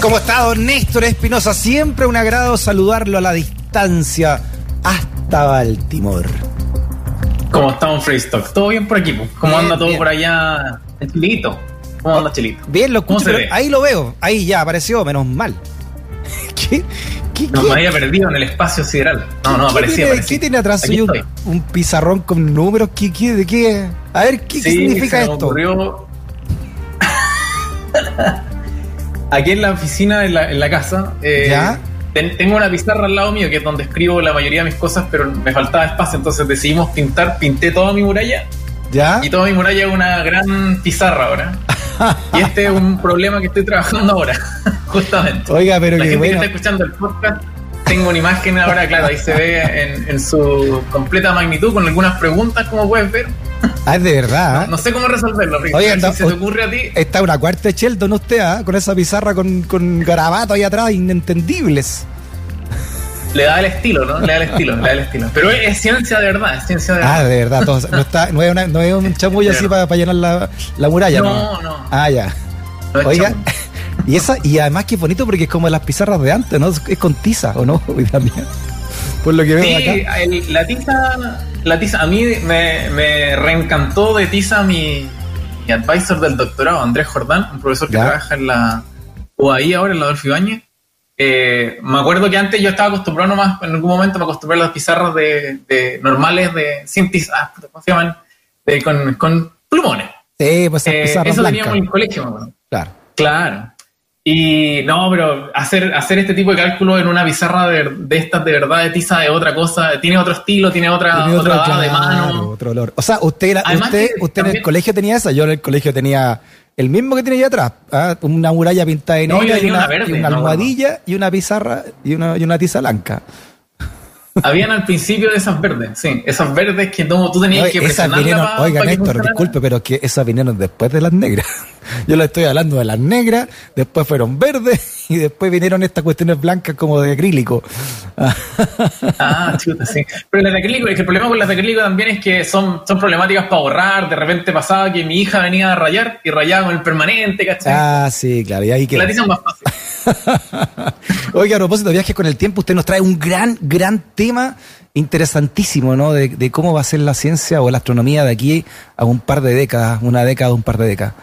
¿Cómo está don Néstor Espinosa? Siempre un agrado saludarlo a la distancia hasta Baltimore. ¿Cómo está un Freestock? ¿Todo bien por aquí? ¿Cómo anda todo por allá en Chilito? ¿Cómo anda Chilito? Bien, lo escucho, ahí lo veo. Ahí ya apareció, menos mal. ¿Qué? ¿Qué, no, me había perdido en el espacio sideral. No, no, aparecía, tiene, ¿Qué tiene atrás un, un, pizarrón con números? ¿Qué, qué, de qué? A ver, ¿qué, significa se esto? Me ocurrió... Aquí en la oficina, en la, en la casa, eh, ¿Ya? tengo una pizarra al lado mío, que es donde escribo la mayoría de mis cosas, pero me faltaba espacio, entonces decidimos pintar, pinté toda mi muralla. ¿Ya? Y toda mi muralla es una gran pizarra ahora. y este es un problema que estoy trabajando ahora, justamente. Oiga, pero la que gente bueno. que está escuchando el podcast, tengo una imagen ahora, claro, ahí se ve en, en su completa magnitud, con algunas preguntas, como puedes ver. Ah, es de verdad. ¿eh? No sé cómo resolverlo, Rick. Oiga, si no, se te ocurre a ti. Está una cuarta de Sheldon usted, ¿ah? con esa pizarra con, con garabatos ahí atrás, inentendibles. Le da el estilo, ¿no? Le da el estilo, le da el estilo. Pero es, es ciencia de verdad, es ciencia de verdad. Ah, de verdad. todo- no, está, no, es una- no es un chamullo así para, llenar la, la muralla. No, no. Ah, ya. No Oiga, y esa y además que es bonito porque es como las pizarras de antes, ¿no? Es con tiza, ¿o no? Por lo que veo Sí, acá. el- la tiza, la tiza, a mí me, me reencantó de tiza mi, mi advisor del doctorado, Andrés Jordán, un profesor que Ya. trabaja en la UAI ahora, en la Adolfo Ibáñez. Eh, me acuerdo que antes yo estaba acostumbrado nomás, en algún momento me acostumbré a las pizarras de, de normales de sin tiza, ¿cómo se llaman? De- con, con plumones. Sí, pues esas Eh, pizarras eso blancas. teníamos en el colegio, me acuerdo. Claro. Claro. Y no, pero hacer, hacer este tipo de cálculo en una pizarra de, de estas de verdad de tiza es otra cosa, tiene otro estilo, tiene otra, Tiene otra dada de claro, mano. otro olor. O sea, usted, Además usted, que usted en el colegio tenía esa, yo en el colegio tenía el mismo que tiene allá atrás, ¿ah? una muralla pintada de No, yo y una, una verde, y una no, almohadilla y una pizarra y una, y una tiza blanca. Habían al principio de esas verdes, sí, esas verdes que no, tú tenías Oye, que esas presionarla vinieron, pa- oiga pa que Néstor, funcionara. disculpe, pero es que esas vinieron después de las negras. Yo le estoy hablando de las negras, después fueron verdes y después vinieron estas cuestiones blancas como de acrílico. Ah, chuta, sí. Pero las de acrílico, es que el problema con las de acrílico también es que son, son problemáticas para borrar. De repente pasaba que mi hija venía a rayar y rayaba con el permanente, ¿cachai? Ah, sí, claro, y ahí la tiza es más fácil. Oiga, a propósito de viajes con el tiempo, usted nos trae un gran, gran tema interesantísimo, ¿no? De, de cómo va a ser la ciencia o la astronomía de aquí a un par de décadas, una década, un par de décadas.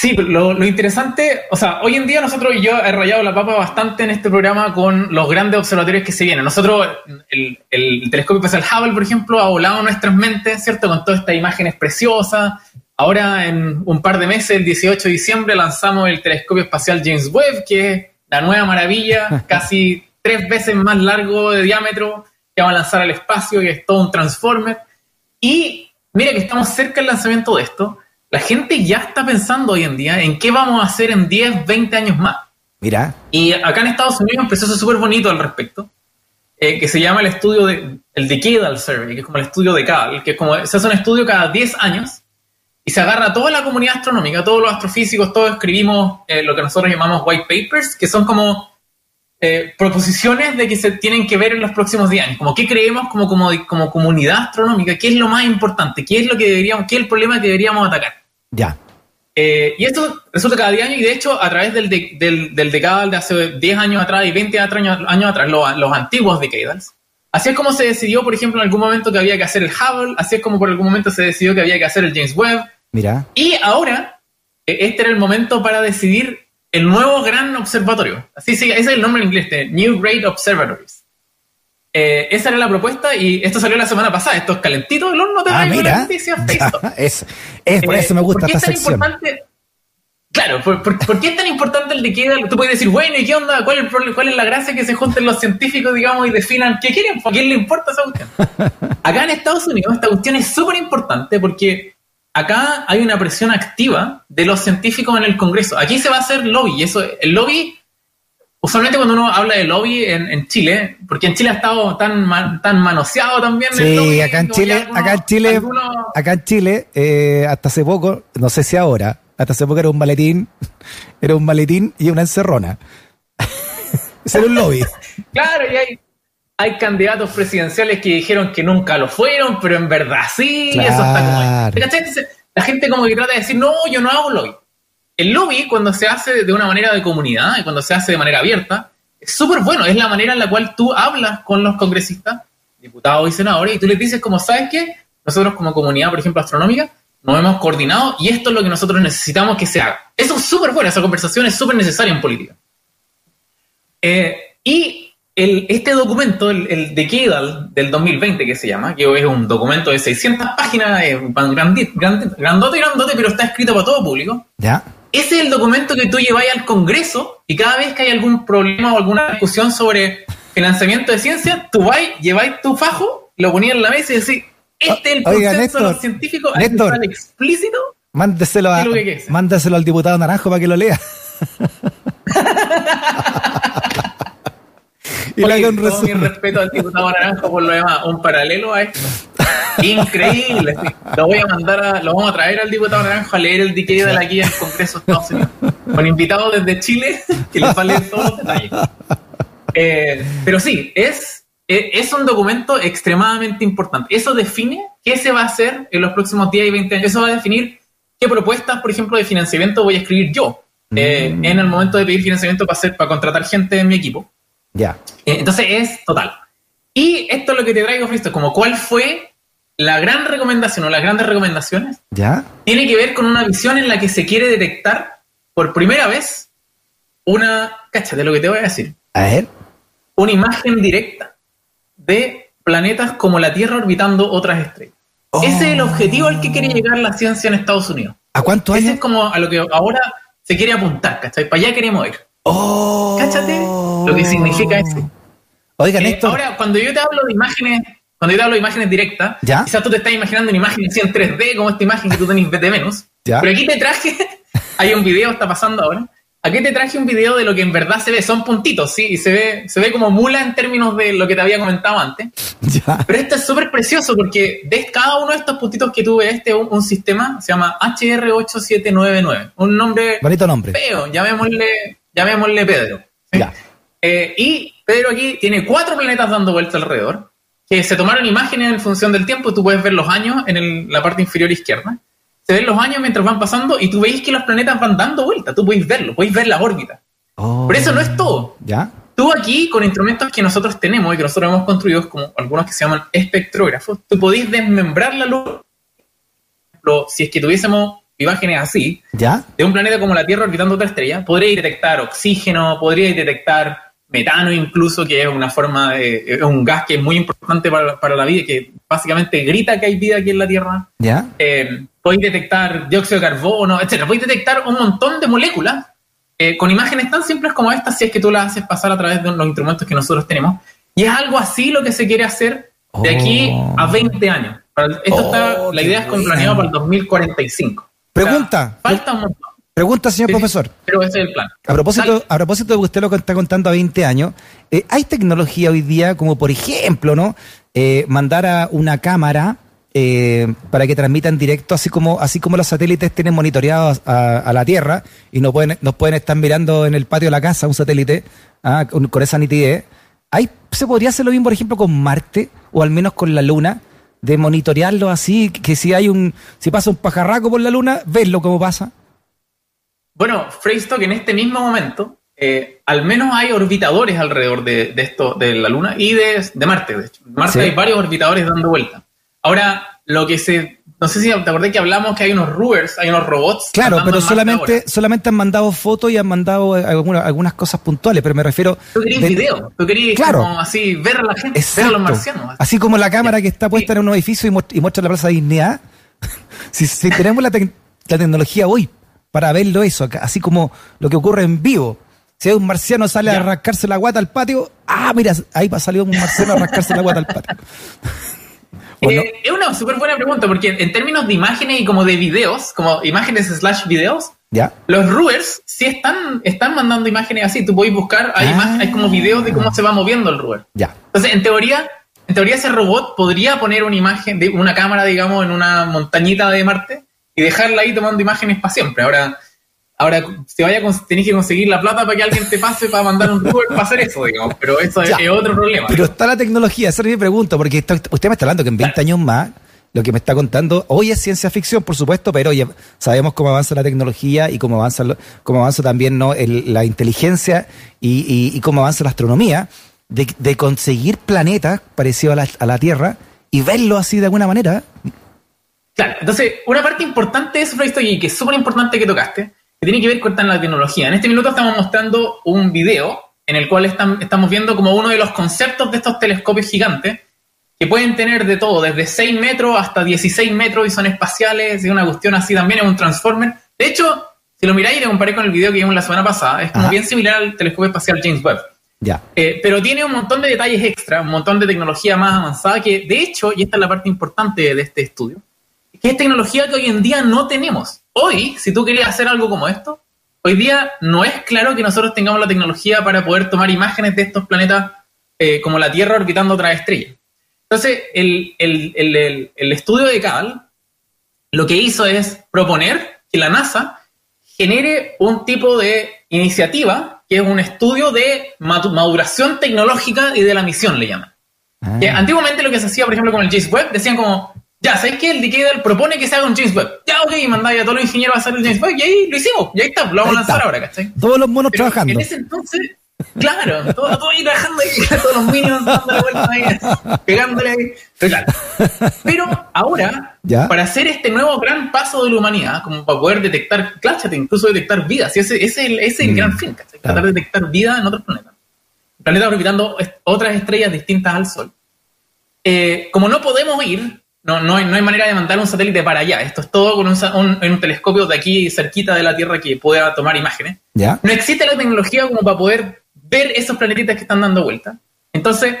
Sí, pero lo, lo interesante, o sea, hoy en día nosotros y yo he rayado la papa bastante en este programa con los grandes observatorios que se vienen. Nosotros, el, el telescopio espacial Hubble, por ejemplo, ha volado nuestras mentes, ¿cierto? Con todas estas imágenes preciosas. Ahora, en un par de meses, el 18 de diciembre, lanzamos el telescopio espacial James Webb, que es la nueva maravilla, casi tres veces más largo de diámetro, que va a lanzar al espacio, que es todo un transformer. Y mira que estamos cerca del lanzamiento de esto. La gente ya está pensando hoy en día en qué vamos a hacer en 10, 20 años más. Mira, Y acá en Estados Unidos empezó eso súper bonito al respecto, eh, que se llama el estudio de, el Decadal Survey, que es como el estudio decadal, que es como se hace un estudio cada 10 años y se agarra a toda la comunidad astronómica, todos los astrofísicos, todos escribimos eh, lo que nosotros llamamos white papers, que son como eh, proposiciones de que se tienen que ver en los próximos 10 años, como qué creemos como, como, como comunidad astronómica, qué es lo más importante, qué es lo que deberíamos, qué es el problema que deberíamos atacar. ya. Eh, y esto resulta cada 10 años y de hecho a través del, de- del, del decadal de hace 10 años atrás y 20 años, años atrás, los, los antiguos decadals, así es como se decidió, por ejemplo, en algún momento que había que hacer el Hubble, así es como por algún momento se decidió que había que hacer el James Webb, Mira, y ahora eh, este era el momento para decidir el nuevo gran observatorio. Así sí, ese es el nombre en inglés, de New Great Observatories. Eh, esa era la propuesta y esto salió la semana pasada. Esto es calentito del horno, te ah, traigo la mira. noticia es, es, por Eh, eso me gusta ¿por qué esta es tan sección. importante? Claro, ¿por, por, por qué es tan importante el de queda? Tú puedes decir, bueno, ¿y qué onda? ¿Cuál es, el? ¿Cuál es la gracia que se junten los científicos, digamos, y definan qué quieren? ¿A quién le importa esa cuestión? Acá en Estados Unidos esta cuestión es súper importante porque acá hay una presión activa de los científicos en el Congreso. Aquí se va a hacer lobby eso, el lobby usualmente cuando uno habla de lobby en, Chile, porque en Chile ha estado tan, tan manoseado también. Sí, el acá, en Chile, acá en Chile, acá en Chile, eh, hasta hace poco, no sé si ahora, hasta hace poco era un maletín, era un maletín y una encerrona. Ese era un lobby. claro, y hay, hay candidatos presidenciales que dijeron que nunca lo fueron, pero en verdad sí, eso está como. La gente como que trata de decir, no, yo no hago lobby. El lobby, cuando se hace de una manera de comunidad y cuando se hace de manera abierta, es súper bueno. Es la manera en la cual tú hablas con los congresistas, diputados y senadores, y tú les dices, como, ¿sabes qué? Nosotros como comunidad, por ejemplo, astronómica, nos hemos coordinado y esto es lo que nosotros necesitamos que se haga. Eso es súper bueno, esa conversación es súper necesaria en política. Eh, y este documento, el, de Kidal del 2020 que se llama, que es un documento de 600 páginas, es grandote, grandote, grandote, pero está escrito para todo público. Ya. Ese es el documento que tú llevas al Congreso y cada vez que hay algún problema o alguna discusión sobre financiamiento de ciencia, tú vas, lleváis tu fajo, lo ponías en la mesa y decís, este es el consenso de los científicos explícito. Mándeselo, a, mándeselo al diputado Naranjo para que lo lea. y Oye, todo mi respeto al diputado Naranjo por lo demás, un paralelo a esto. Increíble. Lo voy a mandar a, lo vamos a traer al diputado Naranjo a leer el dique de la guía en Congreso de Estados Unidos. Con invitados desde Chile que les va a leer todos los detalles. Eh, pero sí, es, es un documento extremadamente importante. Eso define qué se va a hacer en los próximos 10 y 20 años. Eso va a definir qué propuestas, por ejemplo, de financiamiento voy a escribir yo eh, mm. en el momento de pedir financiamiento para, hacer, para contratar gente en mi equipo. Ya. Eh, entonces es total. Y esto es lo que te traigo, Fristo, como cuál fue la gran recomendación o las grandes recomendaciones ¿Ya? tiene que ver con una visión en la que se quiere detectar por primera vez una, de lo que te voy a decir. A ver. Una imagen directa de planetas como la Tierra orbitando otras estrellas. Ese es el objetivo al que quiere oh. llegar la ciencia en Estados Unidos. ¿A cuánto años? Ese es como a lo que ahora se quiere apuntar, ¿cachai? Para allá queremos ir. Oh. Cáchate lo que significa eso. Oigan, eh, esto. Ahora, cuando yo te hablo de imágenes cuando yo te hablo de imágenes directas, quizás tú te estás imaginando una imagen así en 3D, como esta imagen que tú tenés de menos. Pero aquí te traje, hay un video, está pasando ahora. Aquí te traje un video de lo que en verdad se ve, son puntitos, sí, y se ve, se ve como mula en términos de lo que te había comentado antes. Pero esto es súper precioso porque de cada uno de estos puntitos que tú ves, este un, un sistema, se llama HR8799. Un nombre. Bonito nombre. Feo, llamémosle, llamémosle Pedro. Eh, y Pedro aquí tiene cuatro planetas dando vuelta alrededor que se tomaron imágenes en función del tiempo, tú puedes ver los años en la parte inferior izquierda. Se ven los años mientras van pasando y tú veis que los planetas van dando vuelta, tú puedes verlo, puedes ver la órbita. Oh. Pero eso no es todo. ¿Ya? Tú aquí, con instrumentos que nosotros tenemos y que nosotros hemos construido, como algunos que se llaman espectrógrafos, tú podéis desmembrar la luz. Si es que tuviésemos imágenes así, ¿Ya? de un planeta como la Tierra orbitando otra estrella, podríais detectar oxígeno, podríais detectar metano incluso, que es una forma de, es un gas que es muy importante para, la vida, que básicamente grita que hay vida aquí en la Tierra. ¿Ya? Eh, podéis detectar dióxido de carbono, etcétera. Podéis detectar un montón de moléculas eh, con imágenes tan simples como estas, si es que tú las haces pasar a través de los instrumentos que nosotros tenemos. Y es algo así lo que se quiere hacer de aquí a 20 años. Esto está, la idea es con planeado para el 2045. Pregunta. falta un montón. Pregunta, señor profesor. Pero ese es el plan. A propósito, a propósito de que usted lo está contando a 20 años, eh, ¿hay tecnología hoy día como, por ejemplo, no eh, mandar a una cámara eh, para que transmitan directo, así como, así como los satélites tienen monitoreados a, la Tierra y no pueden, nos pueden estar mirando en el patio de la casa un satélite ah, con, esa nitidez? ¿Hay, ¿Se podría hacer lo mismo, por ejemplo, con Marte o al menos con la Luna? De monitorearlo así, que si hay un, si pasa un pajarraco por la Luna, verlo cómo pasa. Bueno, Freystock en este mismo momento, eh, al menos hay orbitadores alrededor de, esto, de la Luna y de, Marte, de hecho. En Marte hay varios orbitadores dando vuelta. Ahora, lo que se. No sé si te acordé que hablamos que hay unos rovers, hay unos robots. Claro, pero solamente, solamente han mandado fotos y han mandado algunas, algunas cosas puntuales, pero me refiero. Tú querías video, tú querías claro, como así ver a la gente, ver a los marcianos. Así como la cámara que está puesta en un edificio y, muestra la plaza de Dignidad. si, tenemos la, la tecnología hoy para verlo eso, así como lo que ocurre en vivo. Si un marciano sale a rascarse la guata al patio, ah, mira, ahí va salió un marciano a rascarse la guata al patio. Eh, es una súper buena pregunta, porque en términos de imágenes y como de videos, como imágenes slash videos, ¿Ya? Los rovers sí están, están mandando imágenes así. Tú podéis buscar, hay, Ah. hay como videos de cómo se va moviendo el rover. Ya. Entonces, en teoría, en teoría ese robot podría poner una imagen, de una cámara, digamos, en una montañita de Marte y dejarla ahí tomando imágenes para siempre. Ahora, ahora si vaya tenés que conseguir la plata para que alguien te pase para mandar un rover para hacer eso, digamos. Pero eso es, Ya. es otro problema. Pero está la tecnología, esa es mi pregunta, porque esto- usted me está hablando que en 20 años más, lo que me está contando, hoy es ciencia ficción, por supuesto, pero ya sabemos cómo avanza la tecnología y cómo avanza, lo- cómo avanza también ¿no? el- la inteligencia y, y- y cómo avanza la astronomía, de, de conseguir planetas parecidos a la, a la Tierra y verlo así de alguna manera. Claro, entonces, una parte importante de eso, Proyecto y que es súper importante que tocaste, que tiene que ver con la tecnología. En este minuto estamos mostrando un video en el cual están- estamos viendo como uno de los conceptos de estos telescopios gigantes, que pueden tener de todo, desde 6 metros hasta 16 metros y son espaciales, y una cuestión así también, es un transformer. De hecho, si lo miráis y lo comparé con el video que vimos la semana pasada, es como Ajá. bien similar al telescopio espacial James Webb. Ya. Eh, pero tiene un montón de detalles extra, un montón de tecnología más avanzada que, de hecho, y esta es la parte importante de este estudio, que es tecnología que hoy en día no tenemos. Hoy, si tú querías hacer algo como esto, hoy día no es claro que nosotros tengamos la tecnología para poder tomar imágenes de estos planetas eh, como la Tierra orbitando otras estrellas. Entonces, el, el- el- el- el estudio de Cal lo que hizo es proponer que la NASA genere un tipo de iniciativa que es un estudio de maduración tecnológica y de la misión, le llaman. Ah, Que antiguamente lo que se hacía, por ejemplo, con el James Webb, decían como, ya, ¿sabéis que el Decadal propone que se haga un James Webb? Ya, ok, mandáis a todos los ingenieros a hacer el James Webb, y ahí lo hicimos, y ahí está, lo vamos a lanzar ahora, ¿cachai? Todos los monos Pero trabajando. En ese entonces, claro, todo, todo ahí trabajando ahí, todos los minions dándole vueltas ahí, pegándole ahí. Pero, claro. Pero ahora, ¿Ya? para hacer este nuevo gran paso de la humanidad, como para poder detectar, cláchate, incluso detectar vida, si ese, ese es el, ese el Mm, gran fin, ¿cachai? Tratar de detectar vida en otros planetas. Planetas orbitando est- otras estrellas distintas al Sol. Eh, como no podemos ir, no, no, hay, no hay manera de mandar un satélite para allá. Esto es todo con un, un- en un telescopio de aquí cerquita de la Tierra que pueda tomar imágenes. ¿Ya? No existe la tecnología como para poder ver esos planetitas que están dando vuelta. Entonces,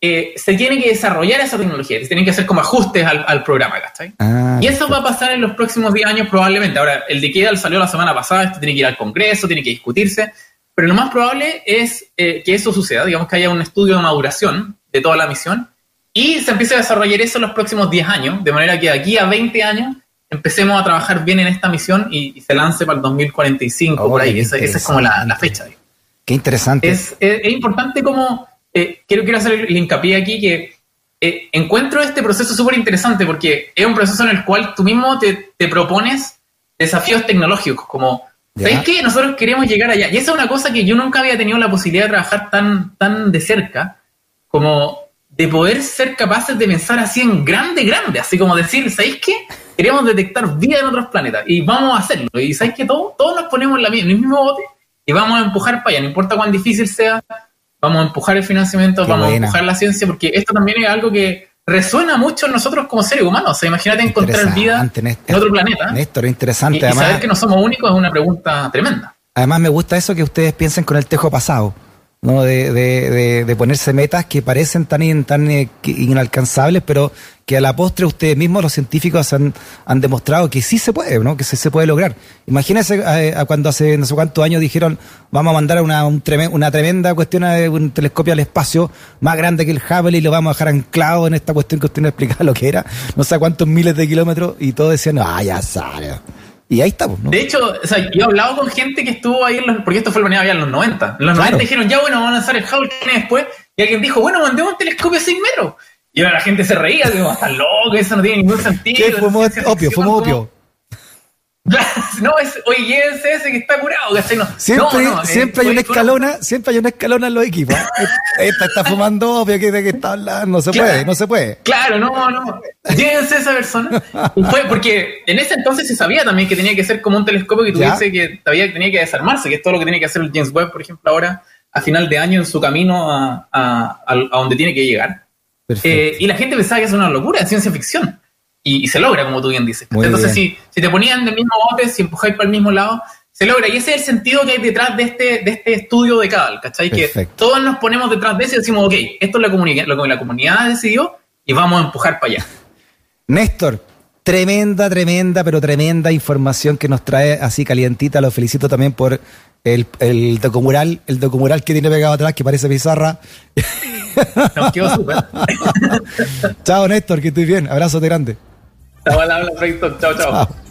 eh, se tiene que desarrollar esa tecnología, se tienen que hacer como ajustes al, al programa, ¿cachai? Ah, Y eso va a pasar en los próximos 10 años probablemente. Ahora, el de Kedal salió la semana pasada, esto tiene que ir al Congreso, tiene que discutirse, pero lo más probable es eh, que eso suceda, digamos que haya un estudio de maduración de toda la misión y se empiece a desarrollar eso en los próximos 10 años, de manera que de aquí a 20 años empecemos a trabajar bien en esta misión y, y se lance para el 2045, Oh, por ahí. Esa, esa es como la, la fecha. qué interesante. es, es- es importante como, eh, quiero, quiero hacer el hincapié aquí que eh, encuentro este proceso súper interesante porque es un proceso en el cual tú mismo te, te propones desafíos tecnológicos, como, Ya. ¿sabes qué? Nosotros queremos llegar allá. Y esa es una cosa que yo nunca había tenido la posibilidad de trabajar tan, tan de cerca, como de poder ser capaces de pensar así en grande, grande, así como decir, ¿sabéis qué? Queremos detectar vida en otros planetas y vamos a hacerlo. Y ¿sabéis que Todos, todos nos ponemos en, la en el mismo bote y vamos a empujar para allá, no importa cuán difícil sea, vamos a empujar el financiamiento, Qué vamos buena. a empujar la ciencia, porque esto también es algo que resuena mucho en nosotros como seres humanos. O sea, imagínate encontrar vida Néstor. en otro planeta Néstor, interesante. y además, saber que no somos únicos es una pregunta tremenda. Además me gusta eso que ustedes piensen con el tejo pasado, ¿no? De, de, de, de ponerse metas que parecen tan, tan eh, inalcanzables, pero que a la postre ustedes mismos, los científicos, han, han demostrado que sí se puede, ¿no? Que se, se puede lograr. Imagínense eh, a cuando hace no sé cuántos años dijeron vamos a mandar una, un tremen- una tremenda cuestión de un telescopio al espacio más grande que el Hubble y lo vamos a dejar anclado en esta cuestión que usted no explicaba lo que era, no sé cuántos miles de kilómetros, y todos decían, ah, ya sale. Y ahí estamos, ¿no? De hecho, o sea, yo he hablado con gente que estuvo ahí, en los, porque esto fue el ya en los 90. En los Claro. 90 dijeron, ya bueno, vamos a lanzar el Hubble después. Y alguien dijo, bueno, mandemos un telescopio de 6 metros. Y ahora la gente se reía, digo, está loco, eso no tiene ningún sentido. Opio, ficción, fuimos ¿cómo? no, es, oye, llévense ese que está curado, ¿cachai? No, Siempre, no, no, eh, siempre hay una escalona, siempre hay una escalona en los equipos. Esta está fumando opio, que de qué está hablando, no se Claro. puede, no se puede. Claro, no, no. Llévense esa persona. Fue porque en ese entonces se sabía también que tenía que ser como un telescopio que Ya. tuviese que todavía tenía que desarmarse, que es todo lo que tiene que hacer el James Webb, por ejemplo, ahora a final de año en su camino a, a- a- a donde tiene que llegar. Eh, y la gente pensaba que es una locura, es ciencia ficción. Y, y se logra, como tú bien dices. Muy Entonces, bien. si, si te ponían del mismo bote, si empujáis para el mismo lado, se logra. Y ese es el sentido que hay detrás de este, de este estudio de Cadal, ¿cachai? Que Perfecto. todos nos ponemos detrás de eso y decimos, ok, esto es lo, comuni- lo que la comunidad decidió y vamos a empujar para allá. Néstor, Tremenda, tremenda, pero tremenda información que nos trae así calientita. Lo felicito también por el, el documural, el documural que tiene pegado atrás, que parece pizarra. Nos quedó súper. chao, Néstor, que estoy bien. Abrazo de grande. Chao, habla, Chao, chao. chao.